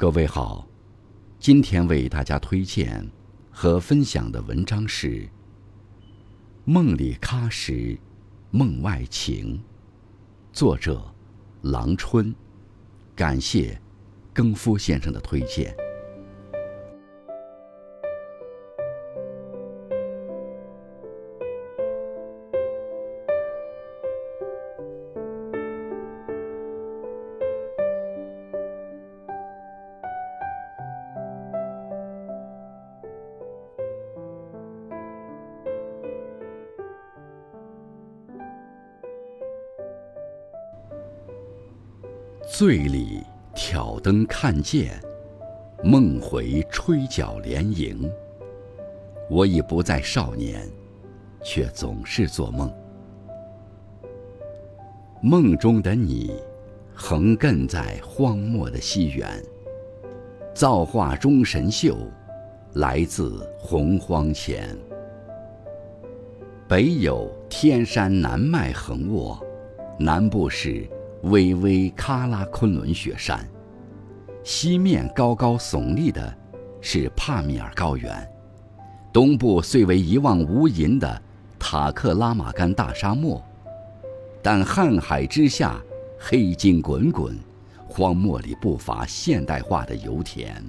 各位好，今天为大家推荐和分享的文章是《梦里喀什，梦外情》，作者郎春。感谢更夫先生的推荐。醉里挑灯看剑，梦回吹角连营。我已不再少年，却总是做梦。梦中的你，横亘在荒漠的西原。造化钟神秀，来自洪荒前。北有天山南脉横卧，南部是。巍巍喀拉昆仑雪山，西面高高耸立的，是帕米尔高原；东部虽为一望无垠的塔克拉玛干大沙漠，但瀚海之下黑金滚滚，荒漠里不乏现代化的油田。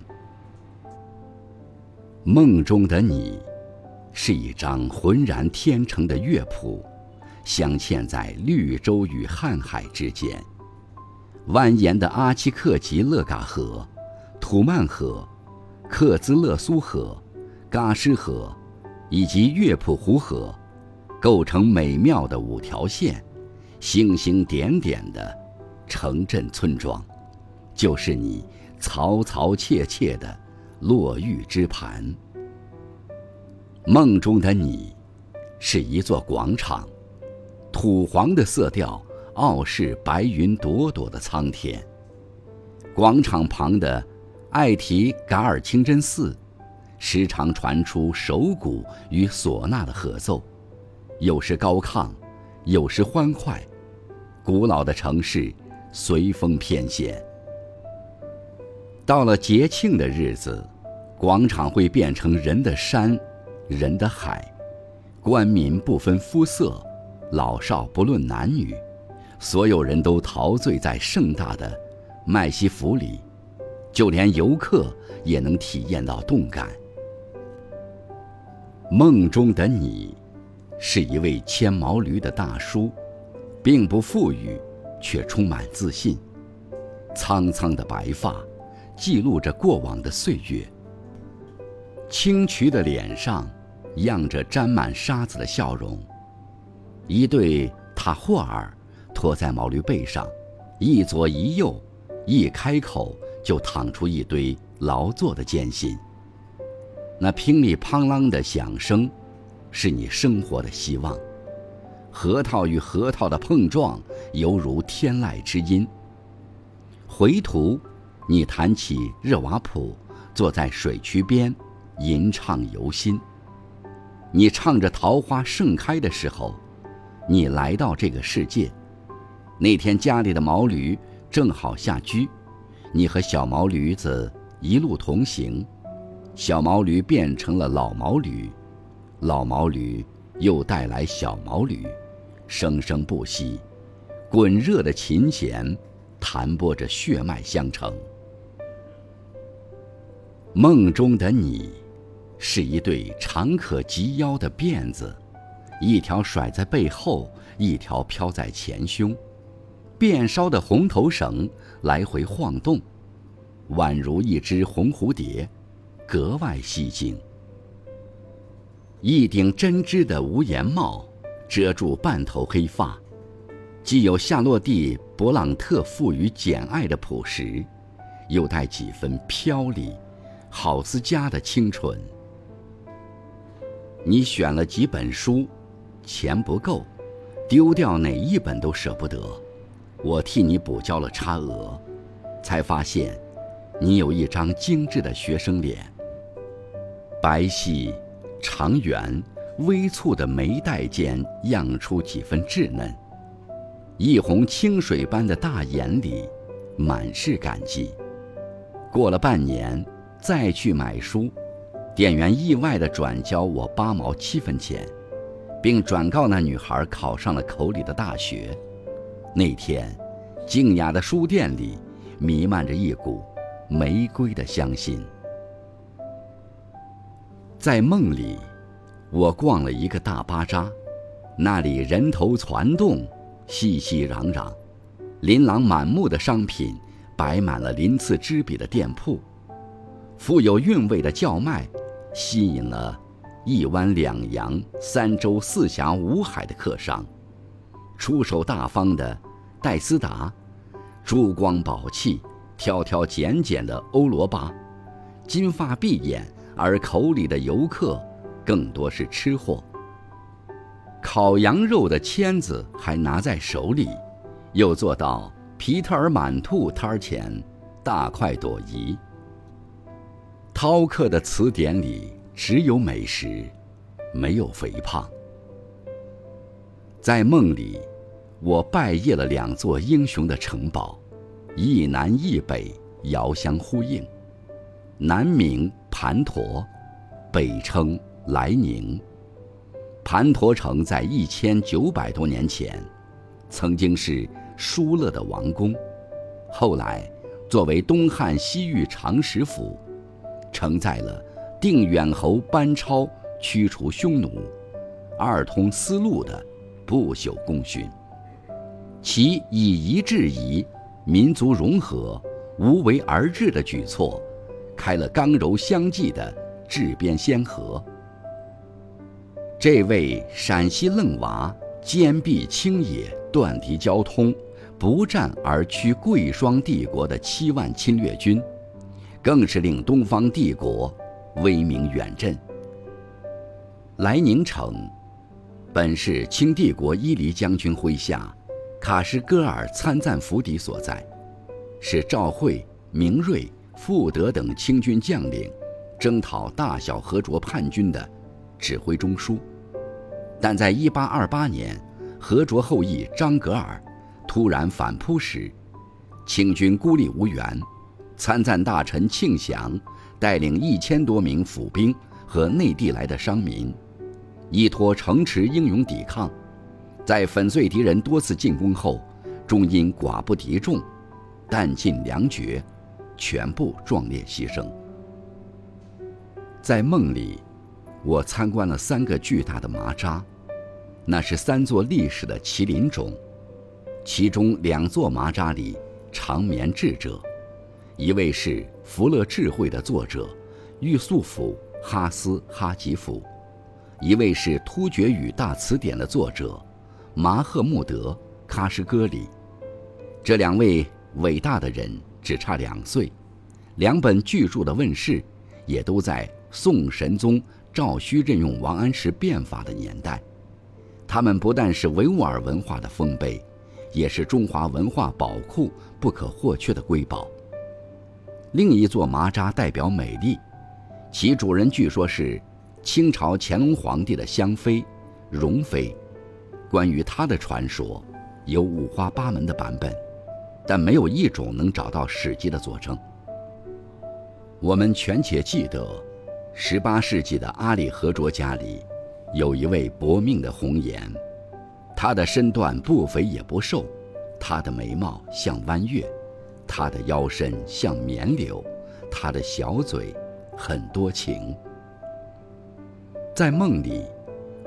梦中的你，是一张浑然天成的乐谱。镶嵌在绿洲与瀚海之间，蜿蜒的阿奇克吉勒嘎河、土曼河、克孜勒苏河、嘎什河，以及月浦湖河，构成美妙的五条线，星星点点的城镇村庄，就是你嘈嘈切切的落玉之盘。梦中的你，是一座广场。土黄的色调傲视白云朵朵的苍天。广场旁的艾提噶尔清真寺，时常传出手鼓与唢呐的合奏，有时高亢，有时欢快。古老的城市随风翩跹。到了节庆的日子，广场会变成人的山，人的海，官民不分肤色。老少不论男女，所有人都陶醉在盛大的麦西府里，就连游客也能体验到动感。梦中的你，是一位牵毛驴的大叔，并不富裕，却充满自信。苍苍的白发，记录着过往的岁月。青渠的脸上，漾着沾满沙子的笑容。一对塔霍尔驮在毛驴背上，一左一右，一开口就淌出一堆劳作的艰辛。那乒里乓啷的响声，是你生活的希望。核桃与核桃的碰撞，犹如天籁之音。回途，你弹起热瓦普，坐在水渠边，吟唱游心。你唱着桃花盛开的时候。你来到这个世界，那天家里的毛驴正好下驹，你和小毛驴子一路同行，小毛驴变成了老毛驴，老毛驴又带来小毛驴，生生不息，滚热的琴弦弹拨着血脉相承。梦中的你，是一对长可及腰的辫子。一条甩在背后，一条飘在前胸，辫梢的红头绳来回晃动，宛如一只红蝴蝶，格外吸睛。一顶针织的无檐帽，遮住半头黑发，既有夏洛蒂·勃朗特赋予简爱的朴实，又带几分飘离，好似家的清纯。你选了几本书。钱不够，丢掉哪一本都舍不得。我替你补交了差额，才发现，你有一张精致的学生脸。白皙、长圆、微蹙的眉黛间漾出几分稚嫩，一泓清水般的大眼里，满是感激。过了半年，再去买书，店员意外地转交我八毛七分钱，并转告那女孩考上了口里的大学。那天，静雅的书店里弥漫着一股玫瑰的香馨。在梦里，我逛了一个大巴扎，那里人头攒动，熙熙攘攘，琳琅满目的商品摆满了鳞次栉比的店铺，富有韵味的叫卖吸引了一湾两洋、三洲四峡五海的客商。出手大方的戴斯达，珠光宝气、挑挑拣拣的欧罗巴，金发碧眼而口里的游客，更多是吃货。烤羊肉的签子还拿在手里，又坐到皮特尔满兔摊儿前，大快朵颐。饕客的词典里只有美食，没有肥胖。在梦里。我拜谒了两座英雄的城堡，一南一北，遥相呼应。南名盘陀，北称来宁。盘陀城在一千九百多年前，曾经是疏勒的王宫，后来作为东汉西域长史府，承载了定远侯班超驱除匈奴、二通丝路的不朽功勋。其以夷制夷、民族融合、无为而治的举措，开了刚柔相济的治边先河。这位陕西愣娃坚壁清野、断敌交通、不战而屈贵霜帝国的七万侵略军，更是令东方帝国威名远震。来宁城，本是清帝国伊犁将军麾下。卡什戈尔参赞府邸所在，是赵惠、明瑞、傅德等清军将领征讨大小和卓叛军的指挥中枢。但在1828年，和卓后裔张格尔突然反扑时，清军孤立无援，参赞大臣庆祥带领一千多名府兵和内地来的商民，依托城池英勇抵抗。在粉碎敌人多次进攻后，终因寡不敌众，弹尽粮绝，全部壮烈牺牲。在梦里，我参观了三个巨大的麻扎，那是三座历史的麒麟冢，其中两座麻扎里长眠智者，一位是《福乐智慧》的作者玉素甫哈斯哈吉甫，一位是《突厥语大词典》的作者。马赫穆德·喀什戈里，这两位伟大的人只差两岁，两本巨著的问世，也都在宋神宗赵顼任用王安石变法的年代。他们不但是维吾尔文化的丰碑，也是中华文化宝库不可或缺的瑰宝。另一座麻扎代表美丽，其主人据说是清朝乾隆皇帝的香妃，容妃。关于她的传说，有五花八门的版本，但没有一种能找到史籍的佐证。我们全且记得，十八世纪的阿里和卓家里，有一位薄命的红颜，她的身段不肥也不瘦，她的眉毛像弯月，他的腰身像绵柳，他的小嘴很多情。在梦里，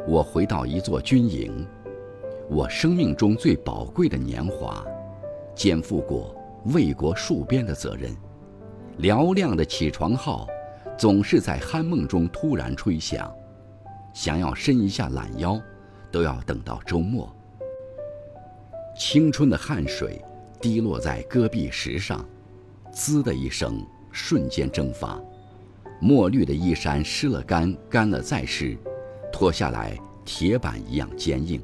我回到一座军营。我生命中最宝贵的年华，肩负过为国戍边的责任。嘹亮的起床号，总是在酣梦中突然吹响。想要伸一下懒腰，都要等到周末。青春的汗水滴落在戈壁石上，滋的一声，瞬间蒸发。墨绿的衣衫湿了干，干了再湿，脱下来铁板一样坚硬。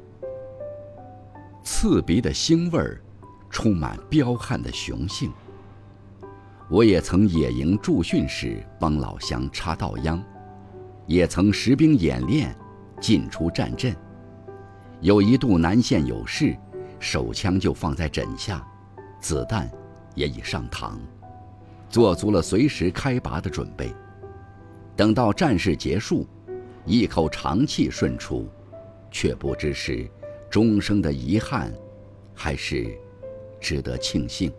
刺鼻的腥味儿，充满彪悍的雄性。我也曾野营驻训时帮老乡插稻秧，也曾实兵演练，进出战阵。有一度南线有事，手枪就放在枕下，子弹也已上膛。做足了随时开拔的准备。等到战事结束，一口长气顺出，却不知是终生的遗憾，还是值得庆幸。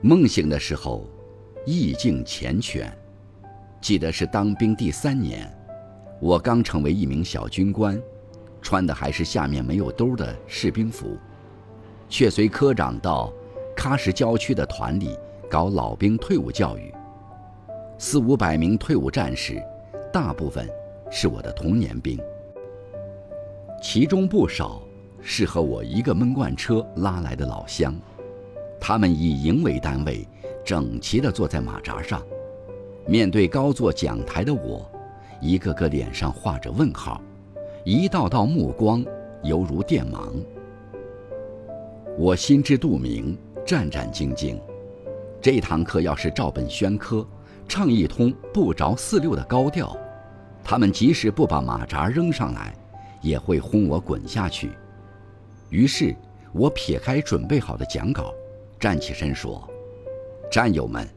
梦醒的时候，意境缱绻。记得是当兵第三年，我刚成为一名小军官，穿的还是下面没有兜的士兵服，却随科长到喀什郊区的团里搞老兵退伍教育。四五百名退伍战士，大部分是我的童年兵，其中不少是和我一个闷罐车拉来的老乡。他们以营为单位，整齐地坐在马扎上，面对高坐讲台的我，一个个脸上画着问号，一道道目光犹如电芒。我心知肚明，战战兢兢。这堂课要是照本宣科。唱一通不着四六的高调，他们即使不把马扎扔上来，也会轰我滚下去。于是，我撇开准备好的讲稿，站起身说：“战友们，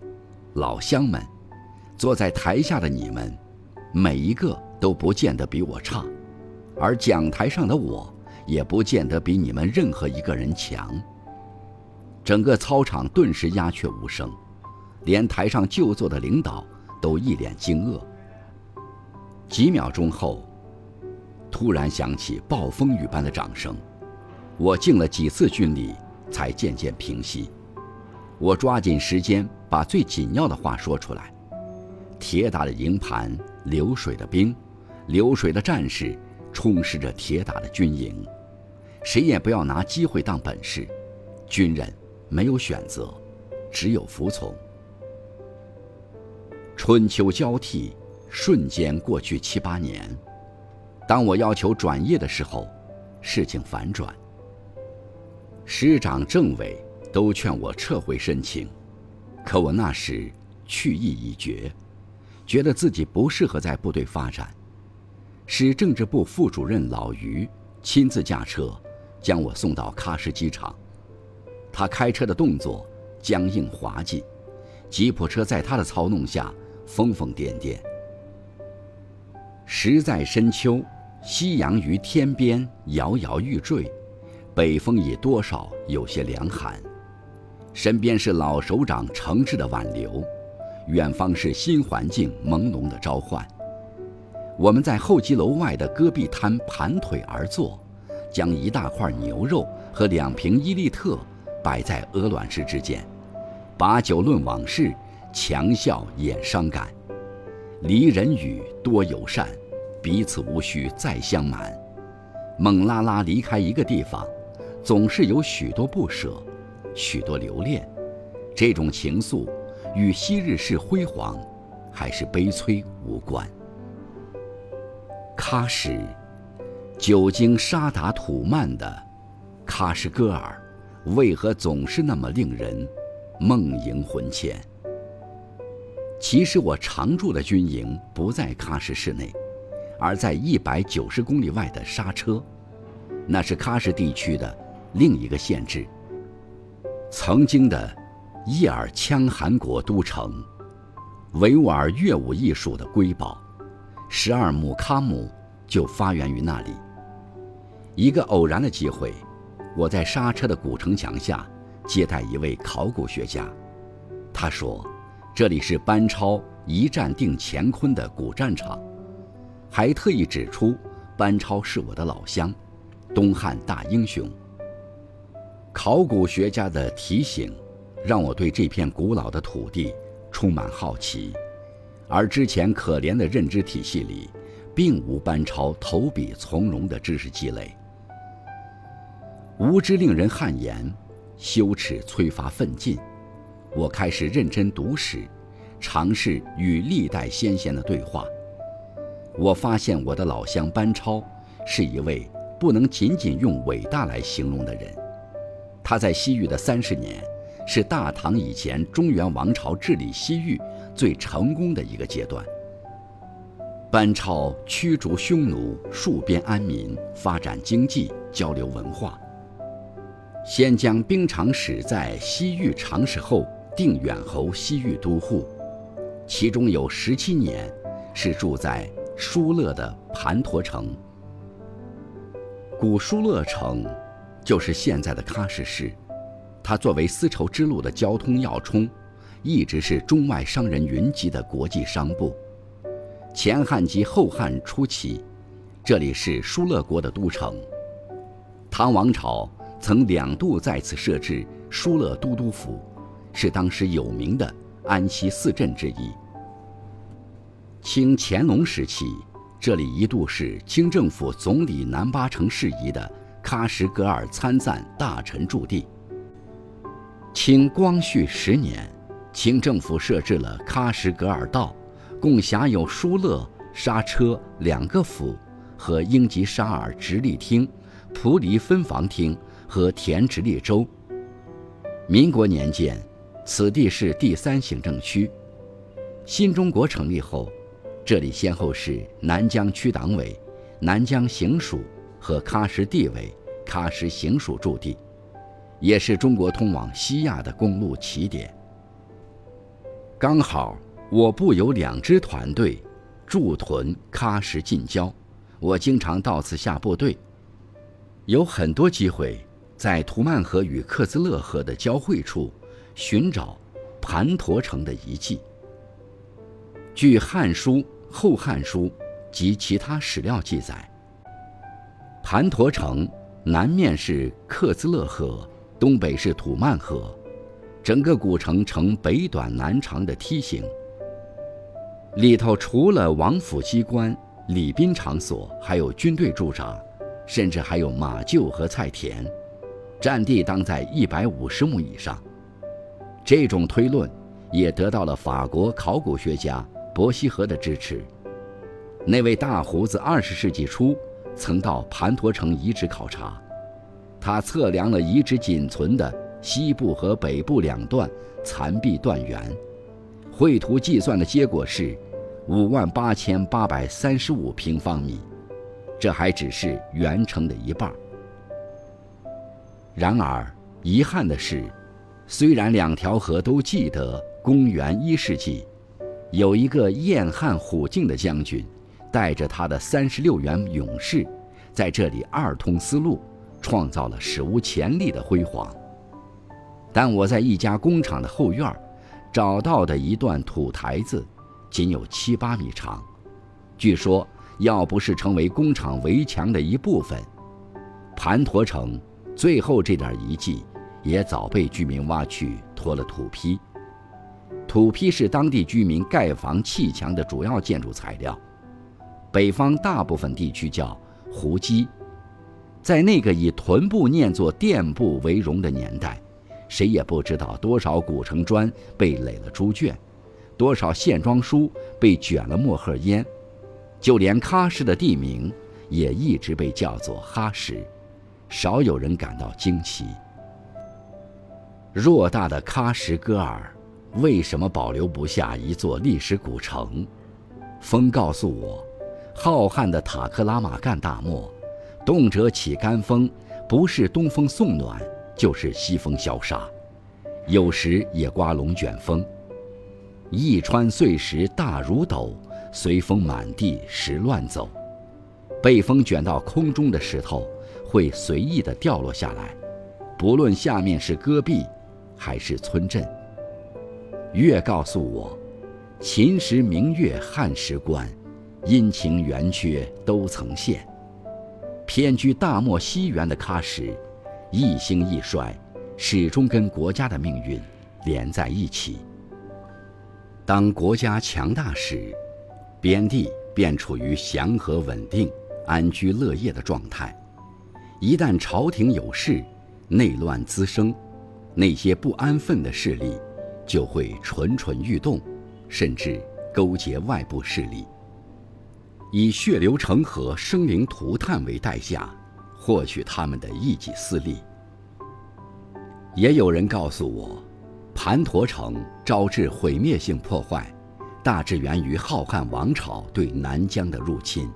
老乡们，坐在台下的你们，每一个都不见得比我差，而讲台上的我，也不见得比你们任何一个人强。”整个操场顿时鸦雀无声。连台上就坐的领导都一脸惊愕。几秒钟后，突然响起暴风雨般的掌声，我敬了几次军礼，才渐渐平息。我抓紧时间把最紧要的话说出来：铁打的营盘，流水的兵，流水的战士，充实着铁打的军营。谁也不要拿机会当本事，军人没有选择，只有服从。春秋交替，瞬间过去七八年。当我要求转业的时候，事情反转。师长、政委都劝我撤回申请，可我那时去意已决，觉得自己不适合在部队发展。使政治部副主任老于亲自驾车将我送到喀什机场，他开车的动作僵硬滑稽，吉普车在他的操弄下。疯疯癫癫。时在深秋，夕阳于天边摇摇欲坠，北风已多少有些凉寒。身边是老首长诚挚的挽留，远方是新环境朦胧的召唤。我们在候机楼外的戈壁滩盘腿而坐，将一大块牛肉和两瓶伊利特摆在鹅卵石之间，把酒论往事。强笑掩伤感，离人语多友善，彼此无需再相瞒。猛拉拉离开一个地方，总是有许多不舍，许多留恋。这种情愫，与昔日是辉煌，还是悲催无关。喀什，久经沙达土曼的喀什戈尔，为何总是那么令人梦萦魂牵？其实我常驻的军营不在喀什市内，而在一百九十公里外的沙车，那是喀什地区的另一个县治。曾经的叶尔羌汗国都城，维吾尔乐舞艺术的瑰宝，十二木卡姆就发源于那里。一个偶然的机会，我在沙车的古城墙下接待一位考古学家，他说。这里是班超一战定乾坤的古战场，还特意指出班超是我的老乡，东汉大英雄。考古学家的提醒，让我对这片古老的土地充满好奇，而之前可怜的认知体系里，并无班超投笔从戎的知识积累。无知令人汗颜，羞耻催发奋进。我开始认真读史，尝试与历代先贤的对话。我发现我的老乡班超是一位不能仅仅用伟大来形容的人。他在西域的三十年，是大唐以前中原王朝治理西域最成功的一个阶段。班超驱逐匈奴，戍边安民，发展经济，交流文化。先将兵场使在西域长史后定远侯西域都护，其中有十七年是住在疏勒的盘陀城。古疏勒城就是现在的喀什市，它作为丝绸之路的交通要冲，一直是中外商人云集的国际商埠。前汉及后汉初期，这里是疏勒国的都城。唐王朝曾两度在此设置疏勒都督府，是当时有名的安西四镇之一。清乾隆时期，这里一度是清政府总理南八城事宜的喀什噶尔参赞大臣驻地。清光绪十年，清政府设置了喀什噶尔道。共辖有疏勒、莎车两个府和英吉沙尔直隶厅、蒲黎分房厅和田直隶州。民国年间，此地是第三行政区。新中国成立后，这里先后是南疆区党委、南疆行署和喀什地委、喀什行署驻地，也是中国通往西亚的公路起点。刚好。我部有两支团队，驻屯喀什近郊，我经常到此下部队。有很多机会在图曼河与克孜勒河的交汇处寻找盘陀城的遗迹。据《汉书》《后汉书》及其他史料记载，盘陀城南面是克孜勒河，东北是土曼河，整个古城呈北短南长的梯形。里头除了王府机关、礼宾场所，还有军队驻扎，甚至还有马厩和菜田，占地当在一百五十亩以上。这种推论也得到了法国考古学家伯希和的支持。那位大胡子二十世纪初曾到盘陀城遗址考察，他测量了遗址仅存的西部和北部两段残壁断垣，绘图计算的结果是。五万八千八百三十五平方米，这还只是原城的一半。然而，遗憾的是，虽然两条河都记得公元一世纪，有一个燕汉虎境的将军，带着他的三十六员勇士，在这里二通丝路，创造了史无前例的辉煌。但我在一家工厂的后院，找到的一段土台子。仅有七八米长，据说要不是成为工厂围墙的一部分，盘陀城最后这点遗迹也早被居民挖去脱了土坯。土坯是当地居民盖房砌墙的主要建筑材料，北方大部分地区叫胡基。在那个以臀部念作垫部为荣的年代，谁也不知道多少古城砖被垒了猪圈。多少线装书被卷了墨褐烟，就连喀什的地名也一直被叫做哈什，少有人感到惊奇。偌大的喀什戈尔，为什么保留不下一座历史古城？风告诉我，浩瀚的塔克拉玛干大漠，动辄起干风，不是东风送暖，就是西风消杀，有时也刮龙卷风。一川碎石大如斗，随风满地石乱走。被风卷到空中的石头会随意地掉落下来，不论下面是戈壁，还是村镇。月告诉我，秦时明月汉时关，阴晴圆缺都曾现。偏居大漠西缘的喀什，一兴一衰，始终跟国家的命运连在一起。当国家强大时，边地便处于祥和稳定、安居乐业的状态；一旦朝廷有事，内乱滋生，那些不安分的势力就会蠢蠢欲动，甚至勾结外部势力，以血流成河、生灵涂炭为代价，获取他们的一己私利。也有人告诉我。盘陀城招致毁灭性破坏，大致源于浩瀚王朝对南疆的入侵。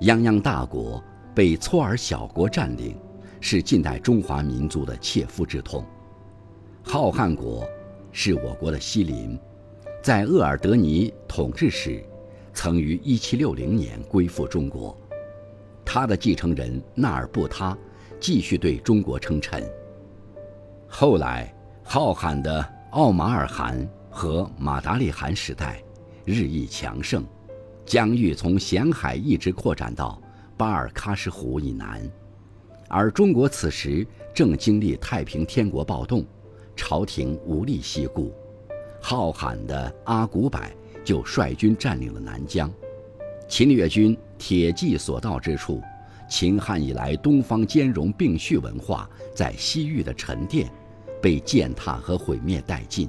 泱泱大国被搓尔小国占领，是近代中华民族的切肤之痛。浩瀚国是我国的西邻，在鄂尔德尼统治时，曾于1760年归附中国。他的继承人纳尔布他继续对中国称臣。后来，浩瀚的奥马尔汗和马达利汗时代日益强盛，疆域从咸海一直扩展到巴尔喀什湖以南，而中国此时正经历太平天国暴动，朝廷无力西顾，浩瀚的阿古柏就率军占领了南疆，侵略军铁骑所到之处，秦汉以来东方兼容并蓄文化在西域的沉淀。被践踏和毁灭殆尽，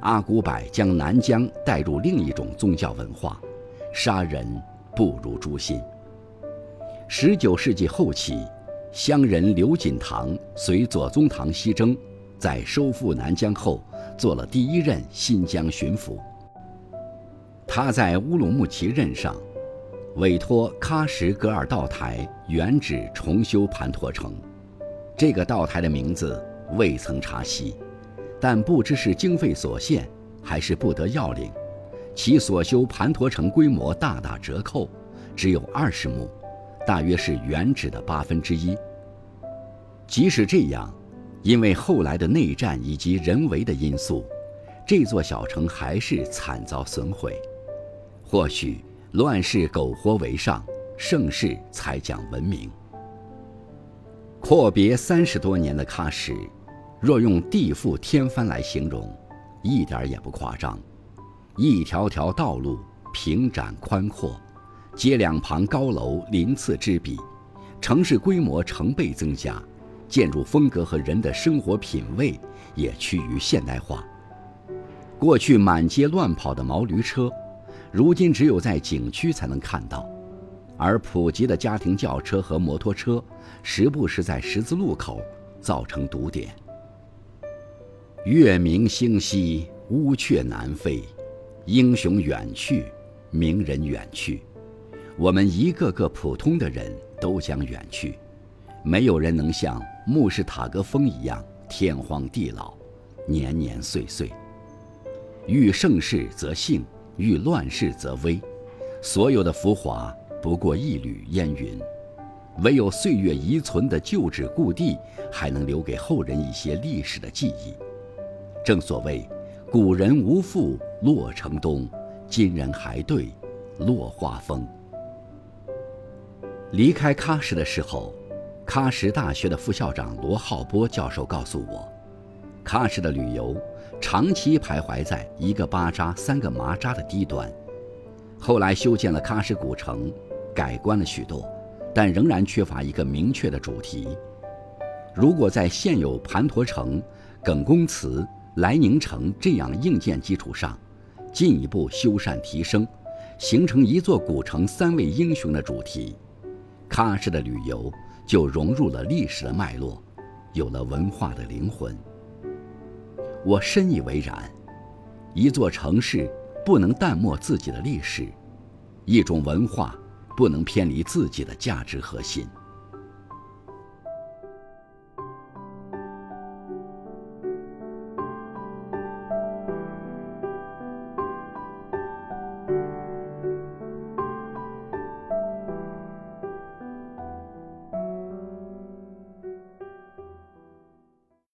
阿古柏将南疆带入另一种宗教文化，杀人不如诛心。十九世纪后期，乡人刘锦堂随左宗棠西征，在收复南疆后，做了第一任新疆巡抚。他在乌鲁木齐任上，委托喀什噶尔道台原址重修盘陀城，这个道台的名字。未曾查悉，但不知是经费所限，还是不得要领，其所修盘陀城规模大打折扣，只有二十亩，大约是原址的八分之一。即使这样，因为后来的内战以及人为的因素，这座小城还是惨遭损毁。或许乱世苟活为上，盛世才讲文明。阔别三十多年的喀什，若用地覆天翻来形容，一点也不夸张。一条条道路平展宽阔，街两旁高楼鳞次栉比，城市规模成倍增加，建筑风格和人的生活品味也趋于现代化。过去满街乱跑的毛驴车，如今只有在景区才能看到。而普及的家庭轿车和摩托车，时不时在十字路口造成堵点。月明星稀，乌鹊南飞，英雄远去，名人远去，我们一个个普通的人都将远去，没有人能像穆氏塔格峰一样天荒地老，年年岁岁。遇盛世则兴，遇乱世则危，所有的浮华。不过一缕烟云，唯有岁月遗存的旧址故地，还能留给后人一些历史的记忆。正所谓，古人无复洛城东，今人还对落花风。离开喀什的时候，喀什大学的副校长罗浩波教授告诉我，喀什的旅游长期徘徊在一个巴扎三个麻扎的低端，后来修建了喀什古城。改观了许多，但仍然缺乏一个明确的主题。如果在现有盘陀城、耿公祠、来宁城这样硬件基础上，进一步修缮提升，形成一座古城三位英雄的主题，踏实的旅游就融入了历史的脉络，有了文化的灵魂。我深以为然。一座城市不能淡漠自己的历史，一种文化。不能偏离自己的价值核心。